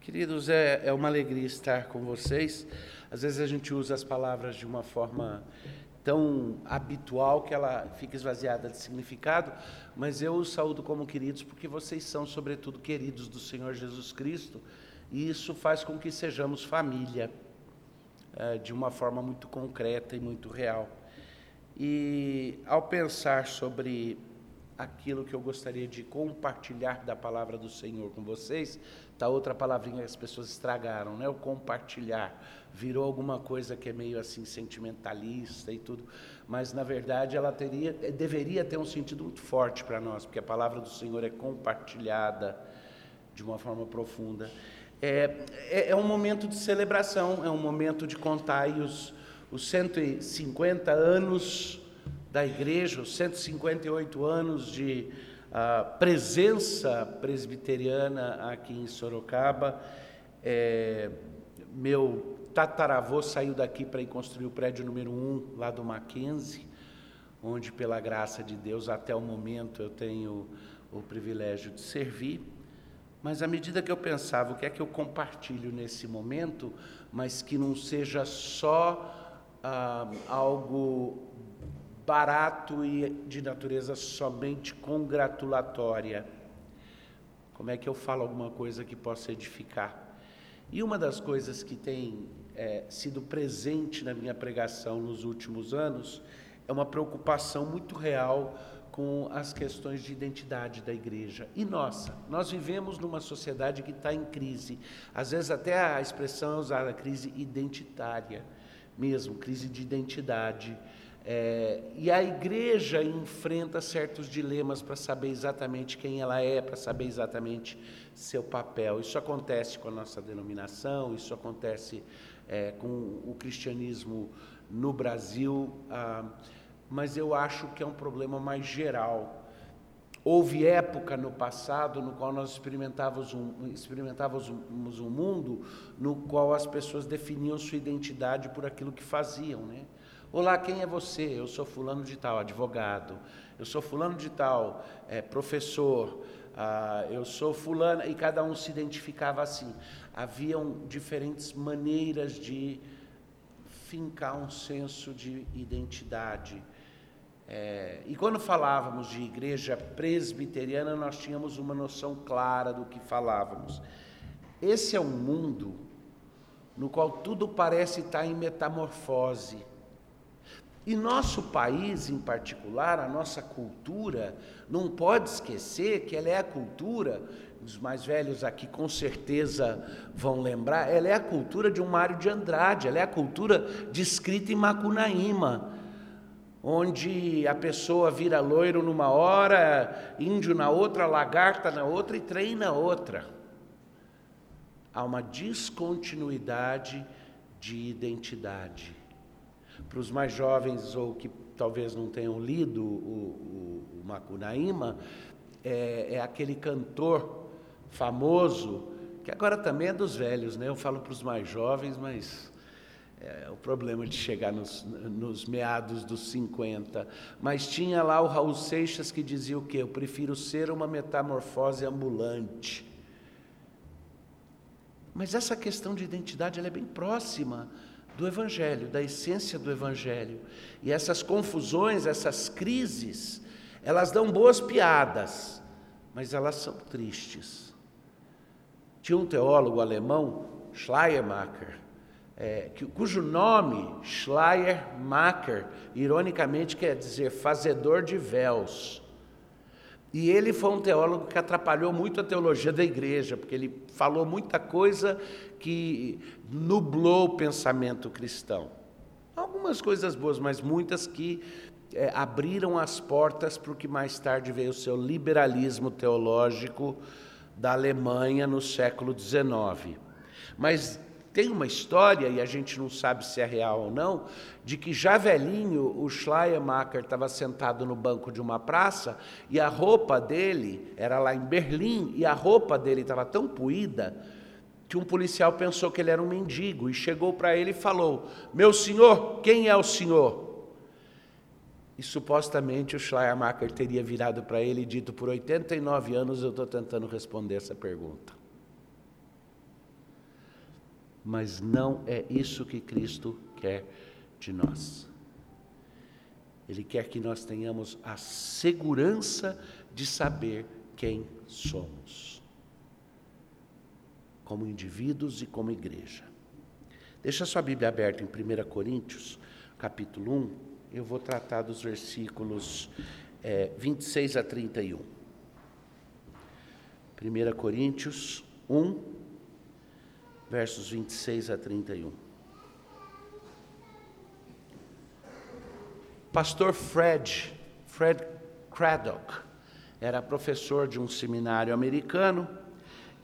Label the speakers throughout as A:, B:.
A: Queridos, é, é uma alegria estar com vocês. Às vezes a gente usa as palavras de uma forma tão habitual que ela fica esvaziada de significado, mas eu os saúdo como queridos porque vocês são, sobretudo, queridos do Senhor Jesus Cristo, e isso faz com que sejamos família, é, de uma forma muito concreta e muito real. E ao pensar sobre aquilo que eu gostaria de compartilhar da palavra do Senhor com vocês, tá outra palavrinha que as pessoas estragaram, né? O compartilhar virou alguma coisa que é meio assim sentimentalista e tudo, mas na verdade ela teria, deveria ter um sentido muito forte para nós, porque a palavra do Senhor é compartilhada de uma forma profunda. É, é, é, um momento de celebração, é um momento de contar os, os 150 anos da igreja, os 158 anos de uh, presença presbiteriana aqui em Sorocaba. É, meu tataravô saiu daqui para ir construir o prédio número 1 lá do Mackenzie, onde, pela graça de Deus, até o momento eu tenho o privilégio de servir. Mas à medida que eu pensava o que é que eu compartilho nesse momento, mas que não seja só ah, algo barato e de natureza somente congratulatória. Como é que eu falo alguma coisa que possa edificar? E uma das coisas que tem é, sido presente na minha pregação nos últimos anos é uma preocupação muito real com as questões de identidade da igreja. E nossa, nós vivemos numa sociedade que está em crise. Às vezes até a expressão é usada, crise identitária mesmo, crise de identidade. É, e a igreja enfrenta certos dilemas para saber exatamente quem ela é, para saber exatamente seu papel. Isso acontece com a nossa denominação, isso acontece é, com o cristianismo no Brasil, ah, mas eu acho que é um problema mais geral. Houve época no passado no qual nós experimentávamos um, experimentávamos um mundo no qual as pessoas definiam sua identidade por aquilo que faziam, né? Olá, quem é você? Eu sou fulano de tal, advogado. Eu sou fulano de tal, é, professor. Ah, eu sou fulano e cada um se identificava assim. Haviam diferentes maneiras de fincar um senso de identidade. É, e quando falávamos de igreja presbiteriana, nós tínhamos uma noção clara do que falávamos. Esse é um mundo no qual tudo parece estar em metamorfose. E nosso país, em particular, a nossa cultura, não pode esquecer que ela é a cultura, os mais velhos aqui com certeza vão lembrar, ela é a cultura de um Mário de Andrade, ela é a cultura descrita em Macunaíma, onde a pessoa vira loiro numa hora, índio na outra, lagarta na outra e trem na outra. Há uma descontinuidade de identidade. Para os mais jovens ou que talvez não tenham lido o, o, o Macunaíma, é, é aquele cantor famoso, que agora também é dos velhos, né? Eu falo para os mais jovens, mas é o problema de chegar nos, nos, meados dos 50. Mas tinha lá o Raul Seixas que dizia o quê? Eu prefiro ser uma metamorfose ambulante. Mas essa questão de identidade é bem próxima do Evangelho, da essência do Evangelho. E essas confusões, essas crises, elas dão boas piadas, mas elas são tristes. Tinha um teólogo alemão, Schleiermacher, é, que, cujo nome, Schleiermacher, ironicamente quer dizer fazedor de véus. E ele foi um teólogo que atrapalhou muito a teologia da igreja, porque ele falou muita coisa que nublou o pensamento cristão. Algumas coisas boas, mas muitas que é, abriram as portas para o que mais tarde veio o seu liberalismo teológico da Alemanha no século XIX. Mas tem uma história, e a gente não sabe se é real ou não, de que já velhinho o Schleiermacher estava sentado no banco de uma praça e a roupa dele, era lá em Berlim, e a roupa dele estava tão poída que um policial pensou que ele era um mendigo e chegou para ele e falou: Meu senhor, quem é o senhor? E supostamente o Schleiermacher teria virado para ele e dito: Por 89 anos eu estou tentando responder essa pergunta. Mas não é isso que Cristo quer de nós. Ele quer que nós tenhamos a segurança de saber quem somos, como indivíduos e como igreja. Deixa sua Bíblia aberta em 1 Coríntios, capítulo 1, eu vou tratar dos versículos é, 26 a 31. 1 Coríntios 1, versos 26 a 31. Pastor Fred, Fred Craddock, era professor de um seminário americano,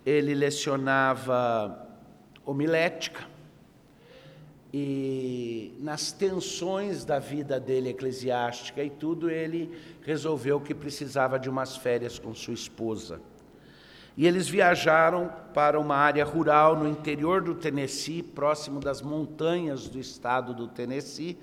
A: ele lecionava homilética, e nas tensões da vida dele eclesiástica e tudo, ele resolveu que precisava de umas férias com sua esposa. E eles viajaram para uma área rural no interior do Tennessee, próximo das montanhas do estado do Tennessee,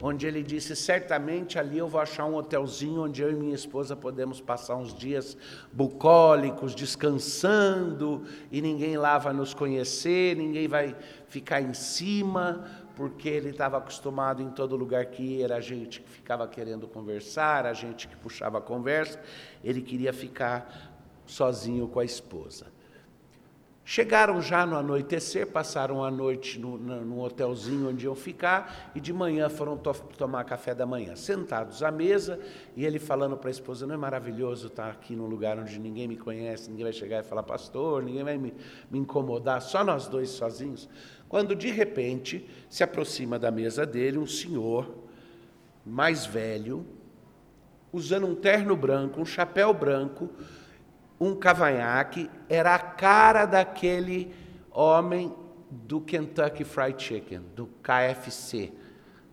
A: onde ele disse: certamente ali eu vou achar um hotelzinho onde eu e minha esposa podemos passar uns dias bucólicos, descansando, e ninguém lá vai nos conhecer, ninguém vai ficar em cima, porque ele estava acostumado em todo lugar que ia, era a gente que ficava querendo conversar, a gente que puxava a conversa, ele queria ficar sozinho com a esposa. Chegaram já no anoitecer, passaram a noite no, hotelzinho onde iam ficar e de manhã foram to tomar café da manhã. Sentados à mesa e ele falando para a esposa: Não é maravilhoso estar aqui num lugar onde ninguém me conhece, ninguém vai chegar e falar, pastor, ninguém vai me, me incomodar, só nós dois sozinhos. Quando de repente se aproxima da mesa dele um senhor mais velho, usando um terno branco, um chapéu branco um cavanhaque, era a cara daquele homem do Kentucky Fried Chicken, do KFC.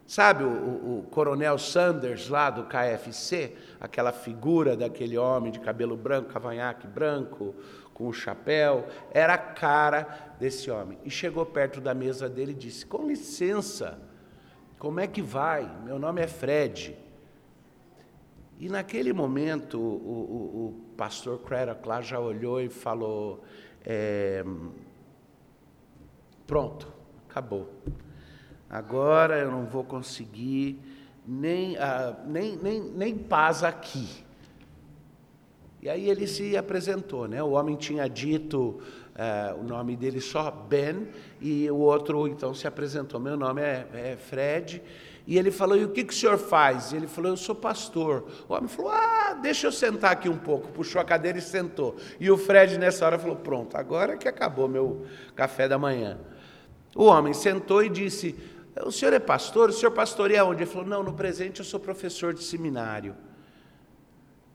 A: Sabe o, o, o, coronel Sanders lá do KFC? Aquela figura daquele homem de cabelo branco, cavanhaque branco, com o chapéu. Era a cara desse homem. E chegou perto da mesa dele e disse: Com licença, como é que vai? Meu nome é Fred. E naquele momento, o, o, o pastor Craddock lá já olhou e falou: é, Pronto, acabou. Agora eu não vou conseguir nem, uh, nem, nem, nem paz aqui. E aí ele se apresentou, né? O homem tinha dito uh, o nome dele só Ben, e o outro então se apresentou. Meu nome é, é Fred. E ele falou: E o que, que o senhor faz? E ele falou: Eu sou pastor. O homem falou: Ah, deixa eu sentar aqui um pouco. Puxou a cadeira e sentou. E o Fred, nessa hora, falou: Pronto, agora que acabou meu café da manhã. O homem sentou e disse: O senhor é pastor? O senhor pastoreia onde? Ele falou: Não, no presente eu sou professor de seminário.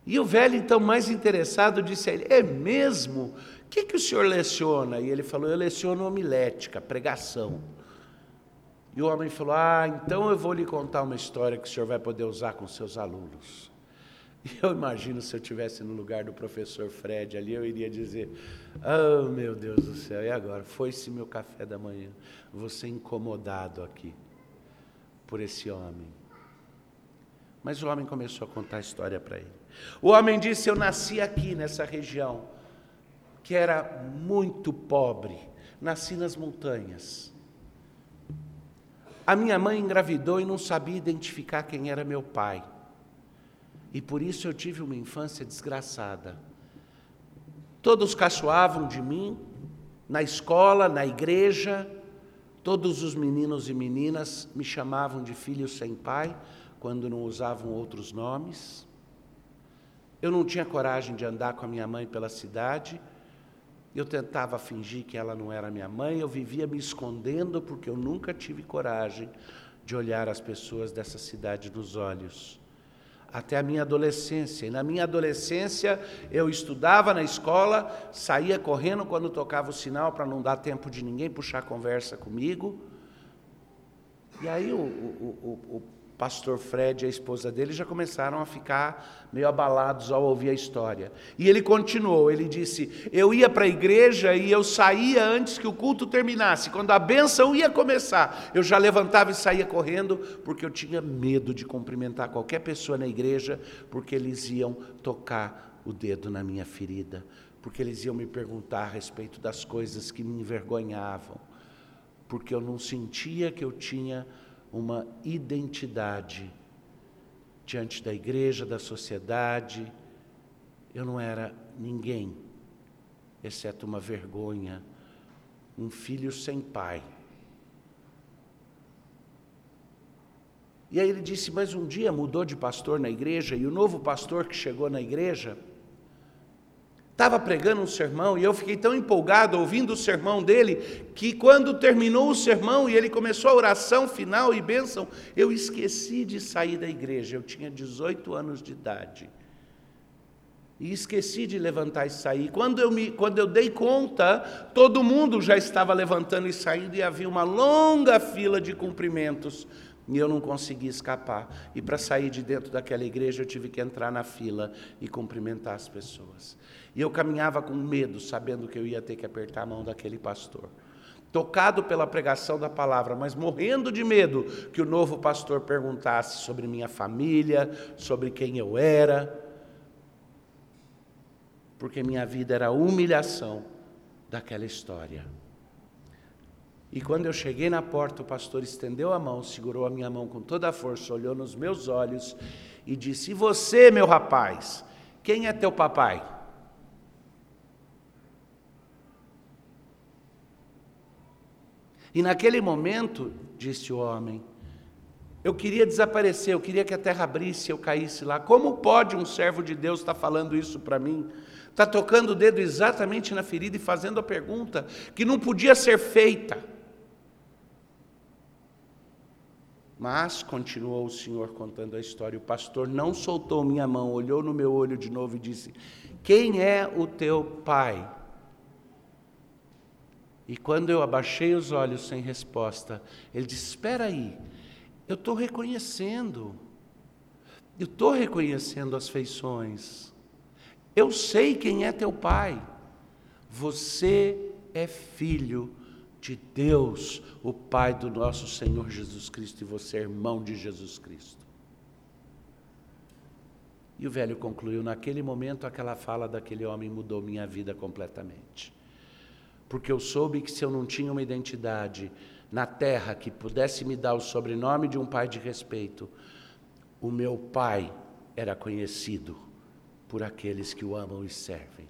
A: E o velho, então, mais interessado, disse a ele: É mesmo? O que, que o senhor leciona? E ele falou: Eu leciono homilética, pregação. E o homem falou: Ah, então eu vou lhe contar uma história que o senhor vai poder usar com seus alunos. E eu imagino se eu estivesse no lugar do professor Fred ali, eu iria dizer: Oh, meu Deus do céu, e agora? Foi-se meu café da manhã. Ser incomodado aqui por esse homem. Mas o homem começou a contar a história para ele. O homem disse: Eu nasci aqui nessa região, que era muito pobre, nasci nas montanhas. A minha mãe engravidou e não sabia identificar quem era meu pai. E por isso eu tive uma infância desgraçada. Todos caçoavam de mim, na escola, na igreja, todos os meninos e meninas me chamavam de filho sem pai, quando não usavam outros nomes. Eu não tinha coragem de andar com a minha mãe pela cidade, eu tentava fingir que ela não era minha mãe, eu vivia me escondendo porque eu nunca tive coragem de olhar as pessoas dessa cidade nos olhos. Até a minha adolescência. E na minha adolescência, eu estudava na escola, saía correndo quando tocava o sinal para não dar tempo de ninguém puxar conversa comigo. E aí o, o, o, pastor Fred e a esposa dele já começaram a ficar meio abalados ao ouvir a história. E ele continuou, ele disse: Eu ia para a igreja e eu saía antes que o culto terminasse. Quando a benção ia começar, eu já levantava e saía correndo, porque eu tinha medo de cumprimentar qualquer pessoa na igreja, porque eles iam tocar o dedo na minha ferida, porque eles iam me perguntar a respeito das coisas que me envergonhavam porque eu não sentia que eu tinha uma identidade diante da igreja, da sociedade. Eu não era ninguém, exceto uma vergonha, um filho sem pai. E aí ele disse: Mas um dia mudou de pastor na igreja, e o novo pastor que chegou na igreja estava pregando um sermão, e eu fiquei tão empolgado ouvindo o sermão dele, que quando terminou o sermão e ele começou a oração final e bênção, eu esqueci de sair da igreja. Eu tinha 18 anos de idade. E esqueci de levantar e sair. Quando eu, me, quando eu dei conta, todo mundo já estava levantando e saindo, e havia uma longa fila de cumprimentos e eu não consegui escapar. E para sair de dentro daquela igreja, eu tive que entrar na fila e cumprimentar as pessoas. E eu caminhava com medo, sabendo que eu ia ter que apertar a mão daquele pastor. Tocado pela pregação da palavra, mas morrendo de medo que o novo pastor perguntasse sobre minha família, sobre quem eu era, porque minha vida era a humilhação daquela história. E quando eu cheguei na porta, o pastor estendeu a mão, segurou a minha mão com toda a força, olhou nos meus olhos e disse: E você, meu rapaz, quem é teu papai? E naquele momento, disse o homem, eu queria desaparecer, eu queria que a terra abrisse, eu caísse lá. Como pode um servo de Deus estar falando isso para mim? Está tocando o dedo exatamente na ferida e fazendo a pergunta que não podia ser feita. Mas, continuou o Senhor contando a história, o pastor não soltou minha mão, olhou no meu olho de novo e disse: Quem é o teu pai? E quando eu abaixei os olhos sem resposta, ele disse: Espera aí, eu estou reconhecendo, eu estou reconhecendo as feições, eu sei quem é teu pai, você é filho de Deus, o Pai do nosso Senhor Jesus Cristo, e você é irmão de Jesus Cristo. E o velho concluiu: naquele momento, aquela fala daquele homem mudou minha vida completamente. Porque eu soube que se eu não tinha uma identidade na terra que pudesse me dar o sobrenome de um pai de respeito, o meu pai era conhecido por aqueles que o amam e servem.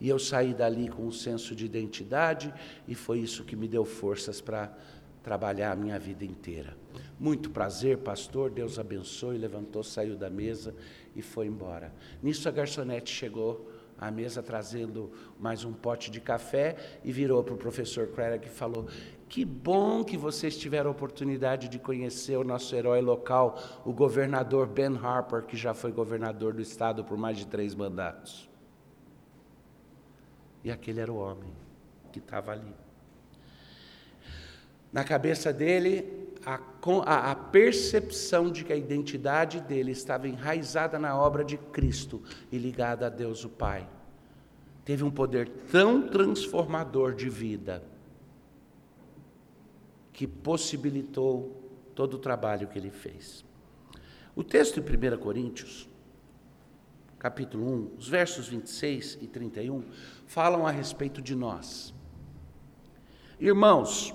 A: E eu saí dali com um senso de identidade e foi isso que me deu forças para trabalhar a minha vida inteira. Muito prazer, pastor, Deus abençoe. Levantou, saiu da mesa e foi embora. Nisso a garçonete chegou à mesa trazendo mais um pote de café e virou para o professor Craig e falou: Que bom que vocês tiveram a oportunidade de conhecer o nosso herói local, o governador Ben Harper, que já foi governador do estado por mais de três mandatos. E aquele era o homem que estava ali. Na cabeça dele, a, a, a, percepção de que a identidade dele estava enraizada na obra de Cristo e ligada a Deus o Pai. Teve um poder tão transformador de vida que possibilitou todo o trabalho que ele fez. O texto em 1 Coríntios capítulo 1, os versos 26 e 31, falam a respeito de nós. Irmãos,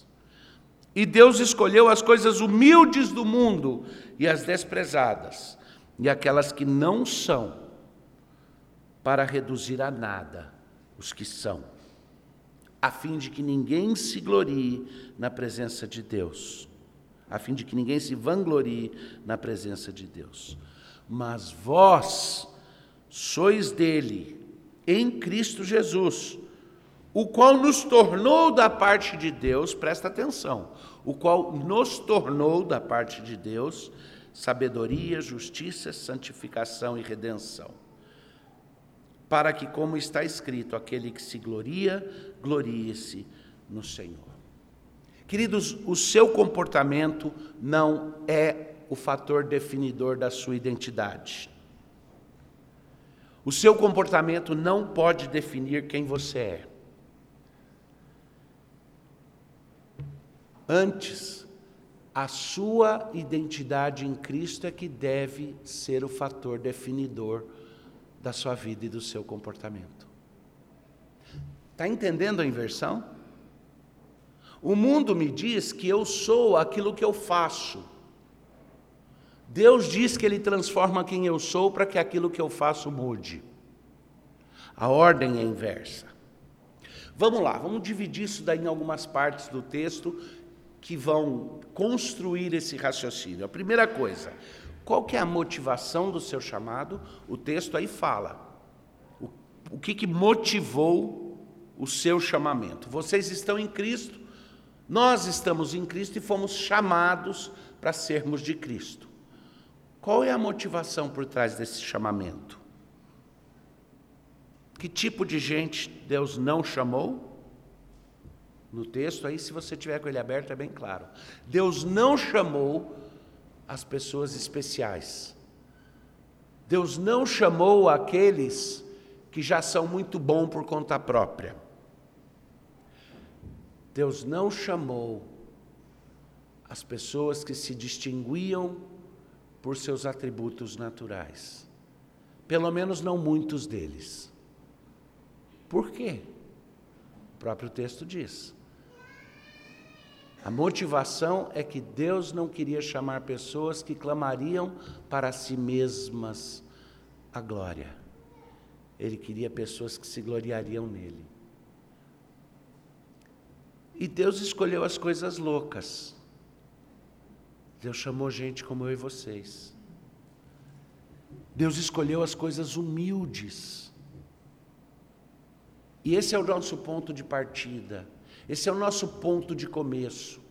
A: E Deus escolheu as coisas humildes do mundo e as desprezadas, e aquelas que não são, para reduzir a nada os que são, a fim de que ninguém se glorie na presença de Deus, a fim de que ninguém se vanglorie na presença de Deus. Mas vós sois dele, em Cristo Jesus, o qual nos tornou da parte de Deus, presta atenção, o qual nos tornou da parte de Deus sabedoria, justiça, santificação e redenção. Para que, como está escrito, aquele que se gloria, glorie-se no Senhor. Queridos, o seu comportamento não é o fator definidor da sua identidade. O seu comportamento não pode definir quem você é. Antes, a sua identidade em Cristo é que deve ser o fator definidor da sua vida e do seu comportamento. Está entendendo a inversão? O mundo me diz que eu sou aquilo que eu faço. Deus diz que Ele transforma quem eu sou para que aquilo que eu faço mude. A ordem é inversa. Vamos lá, vamos dividir isso daí em algumas partes do texto que vão construir esse raciocínio. A primeira coisa, qual que é a motivação do seu chamado? O texto aí fala. O, o que, que motivou o seu chamamento? Vocês estão em Cristo, nós estamos em Cristo e fomos chamados para sermos de Cristo. Qual é a motivação por trás desse chamamento? Que tipo de gente Deus não chamou? No texto aí, se você tiver com ele aberto, é bem claro. Deus não chamou as pessoas especiais. Deus não chamou aqueles que já são muito bons por conta própria. Deus não chamou as pessoas que se distinguiam por seus atributos naturais. Pelo menos não muitos deles. Por quê? O próprio texto diz. A motivação é que Deus não queria chamar pessoas que clamariam para si mesmas a glória. Ele queria pessoas que se gloriariam nele. E Deus escolheu as coisas loucas. Deus chamou gente como eu e vocês. Deus escolheu as coisas humildes. E esse é o nosso ponto de partida. Esse é o nosso ponto de começo.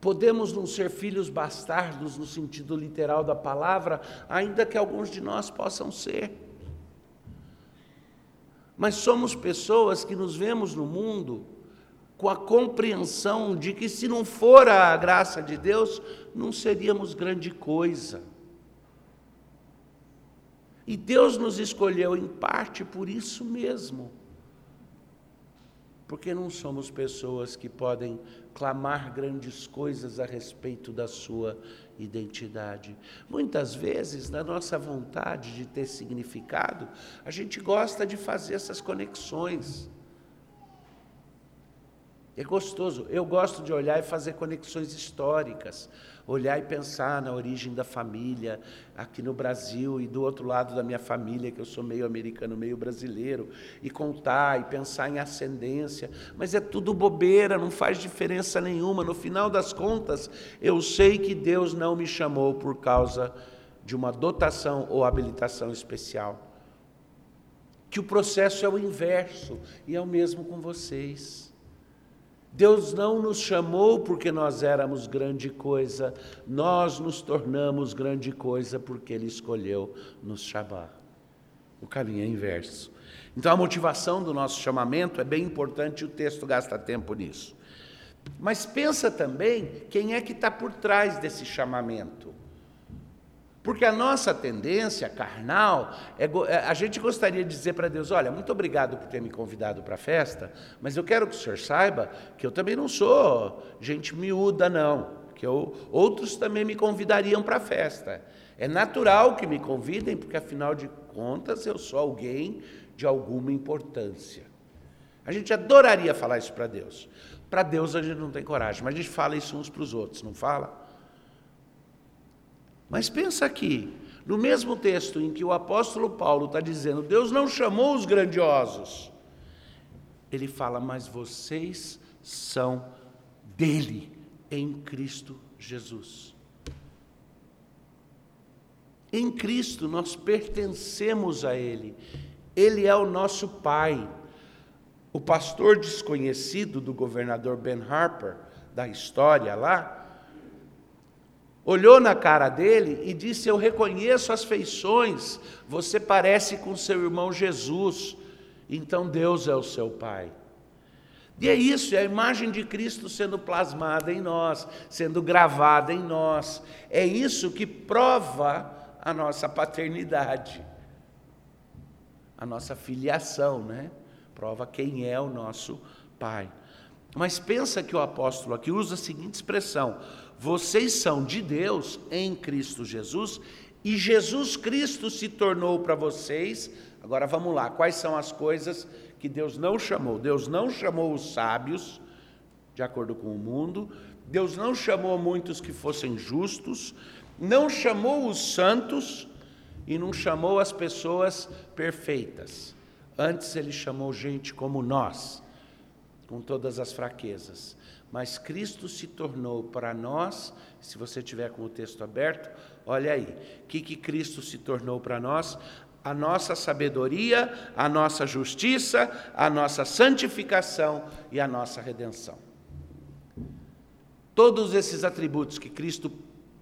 A: Podemos não ser filhos bastardos no sentido literal da palavra, ainda que alguns de nós possam ser. Mas somos pessoas que nos vemos no mundo com a compreensão de que se não for a graça de Deus, não seríamos grande coisa. E Deus nos escolheu em parte por isso mesmo porque não somos pessoas que podem clamar grandes coisas a respeito da sua identidade. Muitas vezes, na nossa vontade de ter significado, a gente gosta de fazer essas conexões. É gostoso. Eu gosto de olhar e fazer conexões históricas, olhar e pensar na origem da família aqui no Brasil e do outro lado da minha família, que eu sou meio americano, meio brasileiro, e contar e pensar em ascendência. Mas é tudo bobeira, não faz diferença nenhuma. No final das contas, eu sei que Deus não me chamou por causa de uma dotação ou habilitação especial. Que o processo é o inverso e é o mesmo com vocês. Deus não nos chamou porque nós éramos grande coisa, nós nos tornamos grande coisa porque Ele escolheu nos chamar. O caminho é inverso. Então, a motivação do nosso chamamento é bem importante o texto gasta tempo nisso. Mas pensa também quem é que está por trás desse chamamento. Porque a nossa tendência carnal, é, é, a gente gostaria de dizer para Deus: olha, muito obrigado por ter me convidado para a festa, mas eu quero que o senhor saiba que eu também não sou gente miúda, não. Que eu, outros também me convidariam para a festa. É natural que me convidem, porque afinal de contas eu sou alguém de alguma importância. A gente adoraria falar isso para Deus. Para Deus a gente não tem coragem, mas a gente fala isso uns para os outros, não fala? Mas pensa aqui, no mesmo texto em que o apóstolo Paulo está dizendo, Deus não chamou os grandiosos, ele fala, mas vocês são dele, em Cristo Jesus. Em Cristo nós pertencemos a Ele, Ele é o nosso Pai. O pastor desconhecido do governador Ben Harper, da história lá, olhou na cara dele e disse: Eu reconheço as feições, você parece com seu irmão Jesus, então Deus é o seu Pai. E é isso, é a imagem de Cristo sendo plasmada em nós, sendo gravada em nós. É isso que prova a nossa paternidade, a nossa filiação, né? Prova quem é o nosso Pai. Mas pensa que o apóstolo aqui usa a seguinte expressão: vocês são de Deus em Cristo Jesus, e Jesus Cristo se tornou para vocês. Agora vamos lá, quais são as coisas que Deus não chamou. Deus não chamou os sábios, de acordo com o mundo, Deus não chamou muitos que fossem justos, não chamou os santos e não chamou as pessoas perfeitas. Antes ele chamou gente como nós, com todas as fraquezas. Mas Cristo se tornou para nós, se você tiver com o texto aberto, olha aí, o que, que Cristo se tornou para nós? a nossa sabedoria, a nossa justiça, a nossa santificação e a nossa redenção. Todos esses atributos que Cristo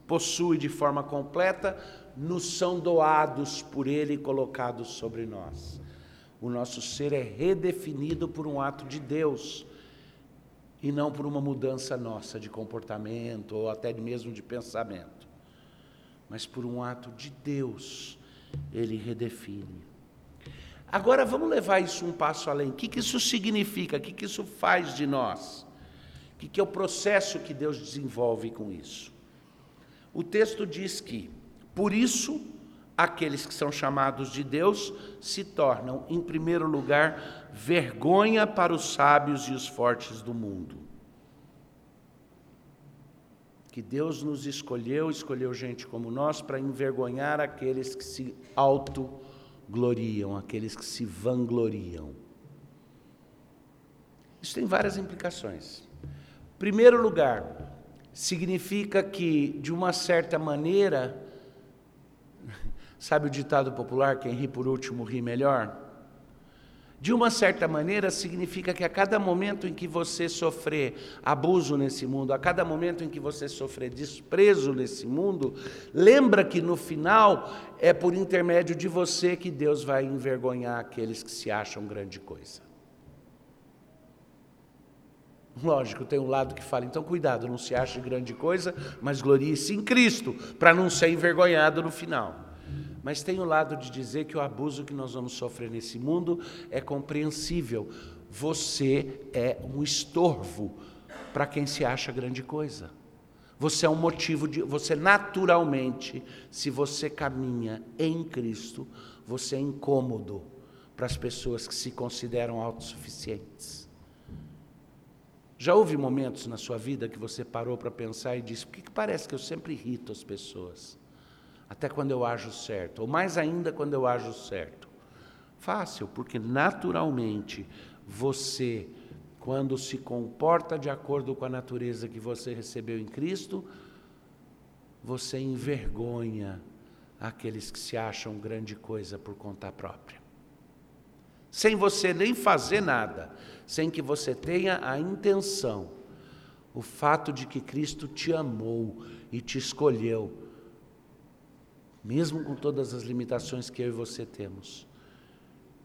A: possui de forma completa nos são doados por Ele e colocados sobre nós. O nosso ser é redefinido por um ato de Deus e não por uma mudança nossa de comportamento ou até mesmo de pensamento, mas por um ato de Deus ele redefine. Agora vamos levar isso um passo além. O que, que isso significa? O que, que isso faz de nós? O que, que é o processo que Deus desenvolve com isso? O texto diz que, por isso, aqueles que são chamados de Deus se tornam, em primeiro lugar, vergonha para os sábios e os fortes do mundo que Deus nos escolheu, escolheu gente como nós para envergonhar aqueles que se autogloriam, aqueles que se vangloriam. Isso tem várias implicações. Primeiro lugar, significa que, de uma certa maneira, sabe o ditado popular: quem ri por último ri melhor? De uma certa maneira, significa que a cada momento em que você sofrer abuso nesse mundo, a cada momento em que você sofrer desprezo nesse mundo, lembra que no final é por intermédio de você que Deus vai envergonhar aqueles que se acham grande coisa. Lógico, tem um lado que fala, então cuidado, não se ache grande coisa, mas glorie-se em Cristo, para não ser envergonhado no final. Mas tem o lado de dizer que o abuso que nós vamos sofrer nesse mundo é compreensível. Você é um estorvo para quem se acha grande coisa. Você é um motivo de. Você naturalmente, se você caminha em Cristo, você é incômodo para as pessoas que se consideram autossuficientes. Já houve momentos na sua vida que você parou para pensar e disse: por que, que parece que eu sempre irrito as pessoas? Até quando eu ajo certo, ou mais ainda quando eu ajo certo? Fácil, porque naturalmente você, quando se comporta de acordo com a natureza que você recebeu em Cristo, você envergonha aqueles que se acham grande coisa por conta própria. Sem você nem fazer nada, sem que você tenha a intenção, o fato de que Cristo te amou e te escolheu mesmo com todas as limitações que eu e você temos,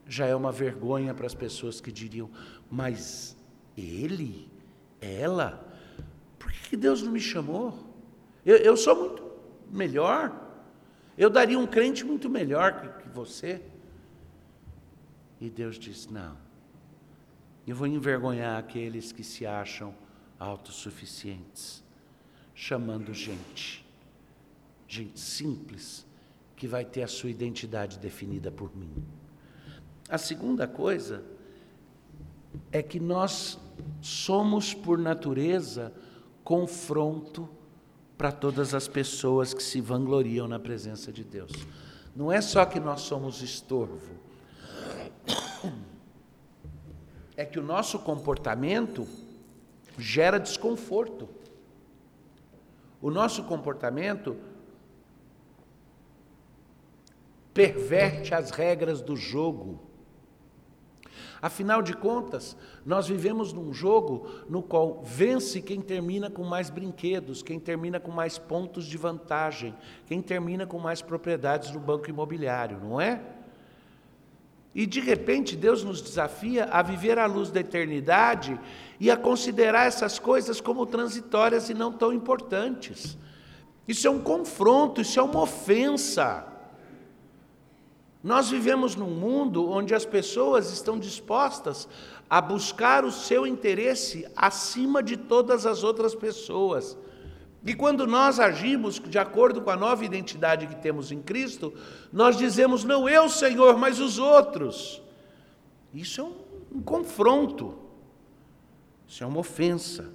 A: já é uma vergonha para as pessoas que diriam: mas ele, ela, por que Deus não me chamou? Eu, eu sou muito melhor, eu daria um crente muito melhor que, que você. E Deus diz: não, eu vou envergonhar aqueles que se acham autossuficientes, chamando gente, gente simples, que vai ter a sua identidade definida por mim. A segunda coisa é que nós somos, por natureza, confronto para todas as pessoas que se vangloriam na presença de Deus. Não é só que nós somos estorvo, é que o nosso comportamento gera desconforto. O nosso comportamento perverte as regras do jogo. Afinal de contas, nós vivemos num jogo no qual vence quem termina com mais brinquedos, quem termina com mais pontos de vantagem, quem termina com mais propriedades no banco imobiliário, não é? E de repente Deus nos desafia a viver à luz da eternidade e a considerar essas coisas como transitórias e não tão importantes. Isso é um confronto, isso é uma ofensa. Nós vivemos num mundo onde as pessoas estão dispostas a buscar o seu interesse acima de todas as outras pessoas. E quando nós agimos de acordo com a nova identidade que temos em Cristo, nós dizemos, não eu, Senhor, mas os outros. Isso é um, um confronto, isso é uma ofensa.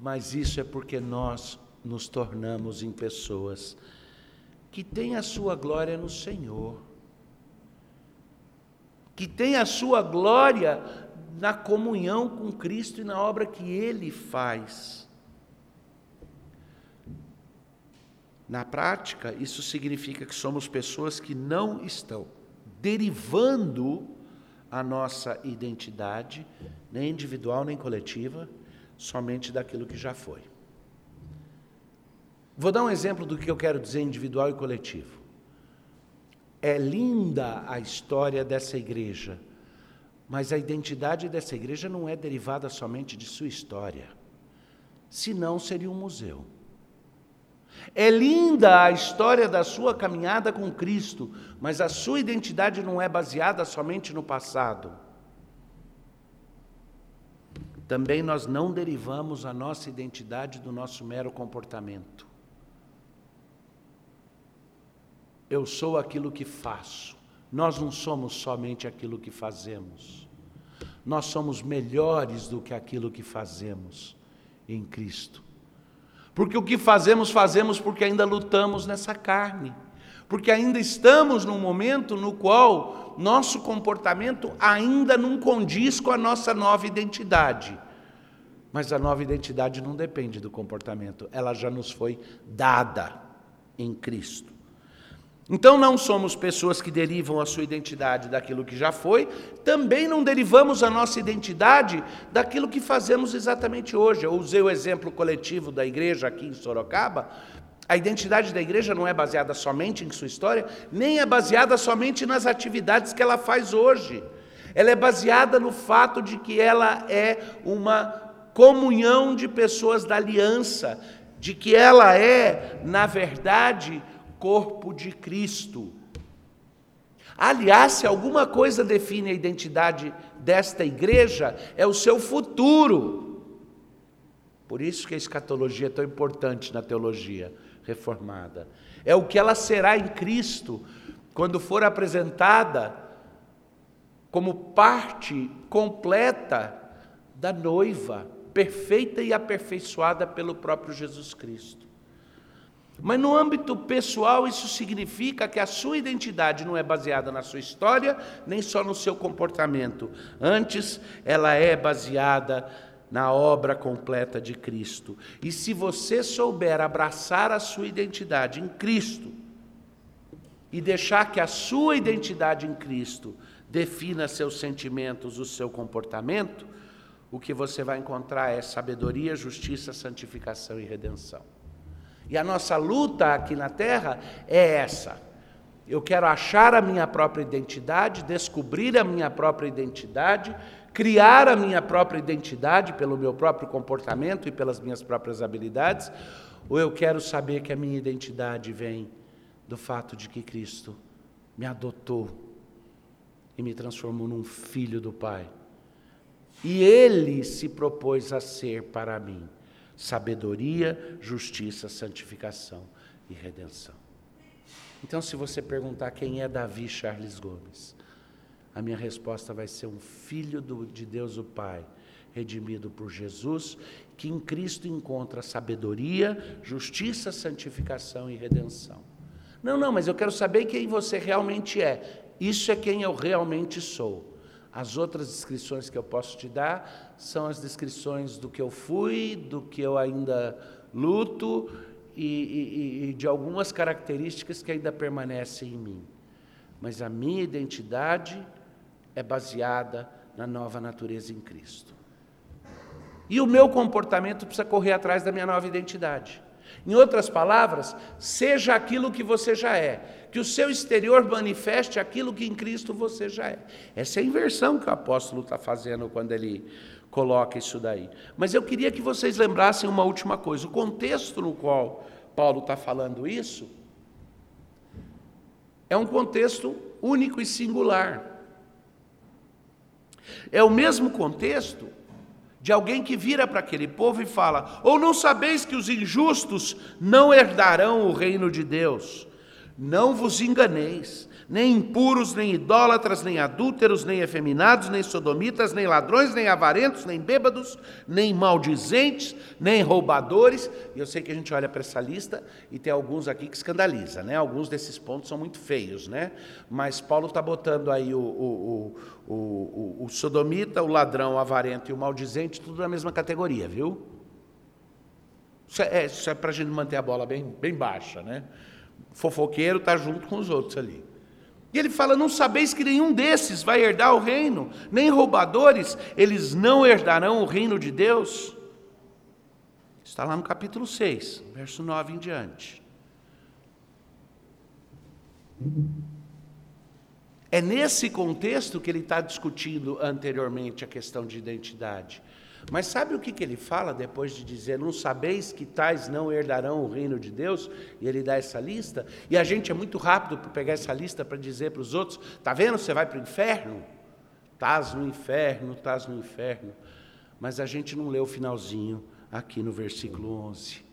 A: Mas isso é porque nós nos tornamos em pessoas que têm a sua glória no Senhor, que têm a sua glória na comunhão com Cristo e na obra que Ele faz. Na prática, isso significa que somos pessoas que não estão derivando a nossa identidade, nem individual nem coletiva, somente daquilo que já foi. Vou dar um exemplo do que eu quero dizer individual e coletivo. É linda a história dessa igreja, mas a identidade dessa igreja não é derivada somente de sua história, senão seria um museu. É linda a história da sua caminhada com Cristo, mas a sua identidade não é baseada somente no passado. Também nós não derivamos a nossa identidade do nosso mero comportamento. Eu sou aquilo que faço. Nós não somos somente aquilo que fazemos. Nós somos melhores do que aquilo que fazemos em Cristo. Porque o que fazemos, fazemos porque ainda lutamos nessa carne. Porque ainda estamos num momento no qual nosso comportamento ainda não condiz com a nossa nova identidade. Mas a nova identidade não depende do comportamento, ela já nos foi dada em Cristo. Então não somos pessoas que derivam a sua identidade daquilo que já foi, também não derivamos a nossa identidade daquilo que fazemos exatamente hoje. Eu usei o exemplo coletivo da igreja aqui em Sorocaba. A identidade da igreja não é baseada somente em sua história, nem é baseada somente nas atividades que ela faz hoje. Ela é baseada no fato de que ela é uma comunhão de pessoas da aliança, de que ela é, na verdade, corpo de Cristo. Aliás, se alguma coisa define a identidade desta igreja, é o seu futuro. Por isso que a escatologia é tão importante na teologia reformada. É o que ela será em Cristo quando for apresentada como parte completa da noiva, perfeita e aperfeiçoada pelo próprio Jesus Cristo. Mas no âmbito pessoal, isso significa que a sua identidade não é baseada na sua história, nem só no seu comportamento. Antes, ela é baseada na obra completa de Cristo. E se você souber abraçar a sua identidade em Cristo e deixar que a sua identidade em Cristo defina seus sentimentos, o seu comportamento, o que você vai encontrar é sabedoria, justiça, santificação e redenção. E a nossa luta aqui na Terra é essa. Eu quero achar a minha própria identidade, descobrir a minha própria identidade, criar a minha própria identidade pelo meu próprio comportamento e pelas minhas próprias habilidades, ou eu quero saber que a minha identidade vem do fato de que Cristo me adotou e me transformou num filho do Pai. E Ele se propôs a ser para mim sabedoria, justiça, santificação e redenção. Então, se você perguntar quem é Davi Charles Gomes, a minha resposta vai ser um filho do, de Deus o Pai, redimido por Jesus, que em Cristo encontra sabedoria, justiça, santificação e redenção. Não, não, mas eu quero saber quem você realmente é. Isso é quem eu realmente sou. As outras descrições que eu posso te dar são as descrições do que eu fui, do que eu ainda luto e, e, e de algumas características que ainda permanecem em mim. Mas a minha identidade é baseada na nova natureza em Cristo. E o meu comportamento precisa correr atrás da minha nova identidade. Em outras palavras, seja aquilo que você já é, que o seu exterior manifeste aquilo que em Cristo você já é. Essa é a inversão que o apóstolo está fazendo quando ele coloca isso daí. Mas eu queria que vocês lembrassem uma última coisa: o contexto no qual Paulo está falando isso é um contexto único e singular. É o mesmo contexto de alguém que vira para aquele povo e fala: Ou não sabeis que os injustos não herdarão o reino de Deus? Não vos enganeis, nem impuros, nem idólatras, nem adúlteros, nem efeminados, nem sodomitas, nem ladrões, nem avarentos, nem bêbados, nem maldizentes, nem roubadores. E eu sei que a gente olha para essa lista e tem alguns aqui que escandaliza, né? Alguns desses pontos são muito feios, né? Mas Paulo está botando aí o, o, o, o, sodomita, o ladrão, o avarento e o maldizente, tudo na mesma categoria, viu? Isso é, é, é para a gente manter a bola bem, bem baixa, né? fofoqueiro está junto com os outros ali. E ele fala: Não sabeis que nenhum desses vai herdar o reino, nem roubadores, eles não herdarão o reino de Deus. Está lá no capítulo 6, verso 9 em diante. É nesse contexto que ele está discutindo anteriormente a questão de identidade. Mas sabe o que, que ele fala depois de dizer: Não sabeis que tais não herdarão o reino de Deus? E ele dá essa lista. E a gente é muito rápido para pegar essa lista para dizer para os outros: Está vendo? Você vai para o inferno? Estás no inferno, estás no inferno. Mas a gente não lê o finalzinho aqui no versículo 11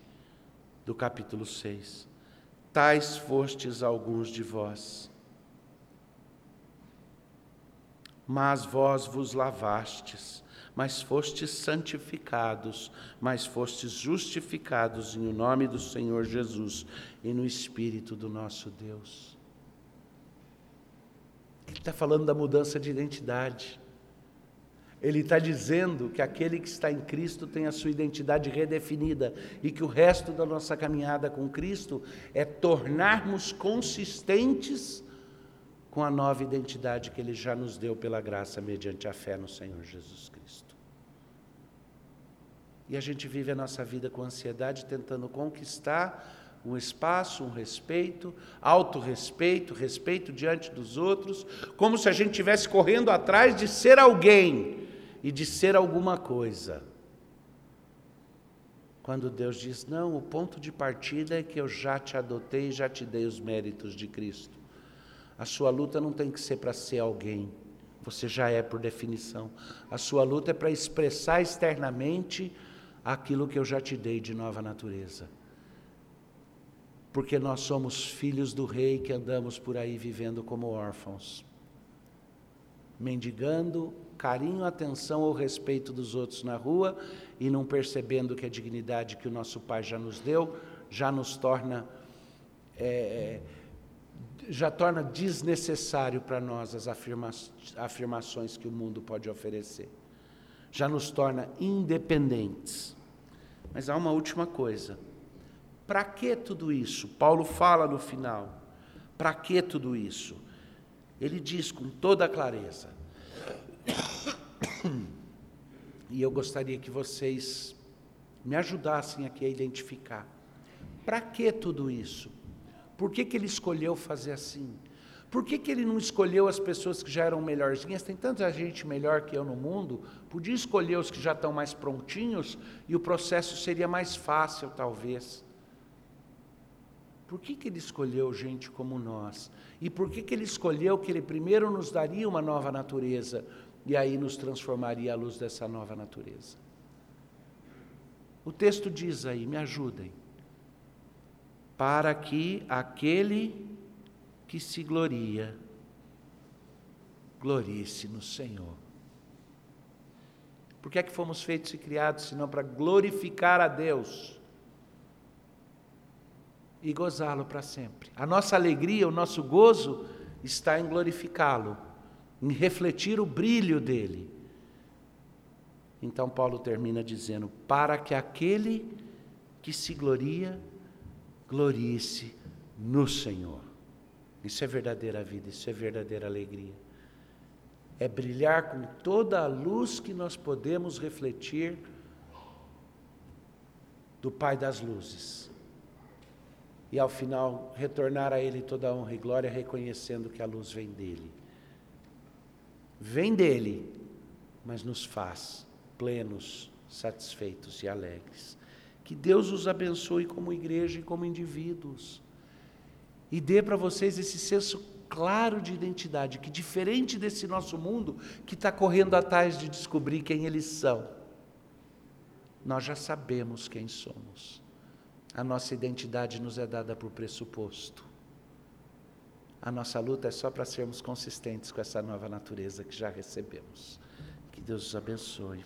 A: do capítulo 6. Tais fostes alguns de vós. Mas vós vos lavastes mas fostes santificados, mas fostes justificados em o nome do Senhor Jesus e no Espírito do nosso Deus. Ele está falando da mudança de identidade. Ele está dizendo que aquele que está em Cristo tem a sua identidade redefinida e que o resto da nossa caminhada com Cristo é tornarmos consistentes com a nova identidade que Ele já nos deu pela graça mediante a fé no Senhor Jesus Cristo. E a gente vive a nossa vida com ansiedade, tentando conquistar um espaço, um respeito, autorrespeito, respeito diante dos outros, como se a gente estivesse correndo atrás de ser alguém e de ser alguma coisa. Quando Deus diz: Não, o ponto de partida é que eu já te adotei e já te dei os méritos de Cristo. A sua luta não tem que ser para ser alguém, você já é por definição. A sua luta é para expressar externamente aquilo que eu já te dei de nova natureza. Porque nós somos filhos do Rei que andamos por aí vivendo como órfãos, mendigando carinho, atenção ou respeito dos outros na rua e não percebendo que a dignidade que o nosso Pai já nos deu já nos torna. É, já torna desnecessário para nós as afirma afirmações que o mundo pode oferecer já nos torna independentes. Mas há uma última coisa. Para que tudo isso? Paulo fala no final. Para que tudo isso? Ele diz com toda clareza. E eu gostaria que vocês me ajudassem aqui a identificar. Para que tudo isso? Por que, que ele escolheu fazer assim? Por que, que ele não escolheu as pessoas que já eram melhorzinhas? Tem tanta gente melhor que eu no mundo, podia escolher os que já estão mais prontinhos e o processo seria mais fácil, talvez. Por que, que ele escolheu gente como nós? E por que, que ele escolheu que ele primeiro nos daria uma nova natureza e aí nos transformaria à luz dessa nova natureza? O texto diz aí, me ajudem. Para que aquele que se gloria, glorie-se no Senhor. Por que é que fomos feitos e criados, senão para glorificar a Deus e gozá-lo para sempre? A nossa alegria, o nosso gozo está em glorificá-lo, em refletir o brilho dele. Então Paulo termina dizendo: para que aquele que se gloria, glorie-se no Senhor. Isso é verdadeira vida, isso é verdadeira alegria. É brilhar com toda a luz que nós podemos refletir do Pai das luzes, e ao final retornar a Ele toda a honra e glória, reconhecendo que a luz vem dele. Vem dele, mas nos faz plenos, satisfeitos e alegres. Que Deus os abençoe como igreja e como indivíduos. E dê para vocês esse senso claro de identidade, que diferente desse nosso mundo que está correndo atrás de descobrir quem eles são, nós já sabemos quem somos. A nossa identidade nos é dada por pressuposto. A nossa luta é só para sermos consistentes com essa nova natureza que já recebemos. Que Deus os abençoe.